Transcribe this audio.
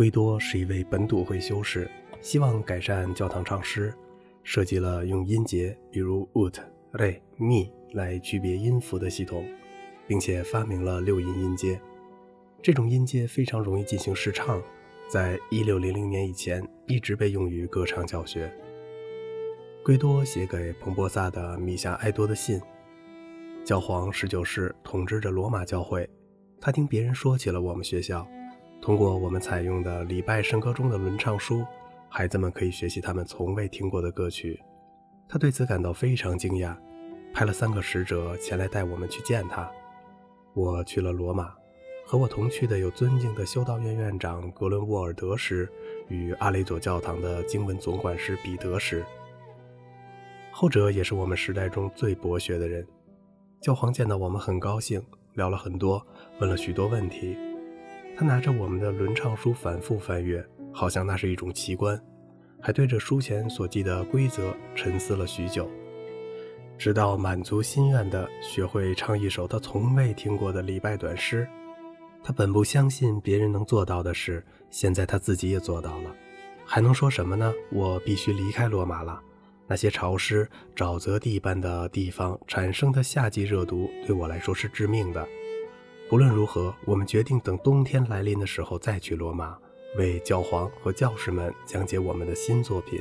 圭多是一位本笃会修士，希望改善教堂唱诗，设计了用音节，比如 ut、re、mi 来区别音符的系统，并且发明了六音音阶。这种音阶非常容易进行试唱，在一六零零年以前一直被用于歌唱教学。圭多写给彭博萨的米夏埃多的信。教皇十九世统治着罗马教会，他听别人说起了我们学校。通过我们采用的礼拜圣歌中的轮唱书，孩子们可以学习他们从未听过的歌曲。他对此感到非常惊讶，派了三个使者前来带我们去见他。我去了罗马，和我同去的有尊敬的修道院院长格伦沃尔德师与阿雷佐教堂的经文总管师彼得师。后者也是我们时代中最博学的人。教皇见到我们很高兴，聊了很多，问了许多问题。他拿着我们的轮唱书反复翻阅，好像那是一种奇观，还对着书前所记的规则沉思了许久，直到满足心愿地学会唱一首他从未听过的礼拜短诗。他本不相信别人能做到的事，现在他自己也做到了，还能说什么呢？我必须离开罗马了。那些潮湿沼泽地般的地方产生的夏季热毒对我来说是致命的。不论如何，我们决定等冬天来临的时候再去罗马，为教皇和教士们讲解我们的新作品。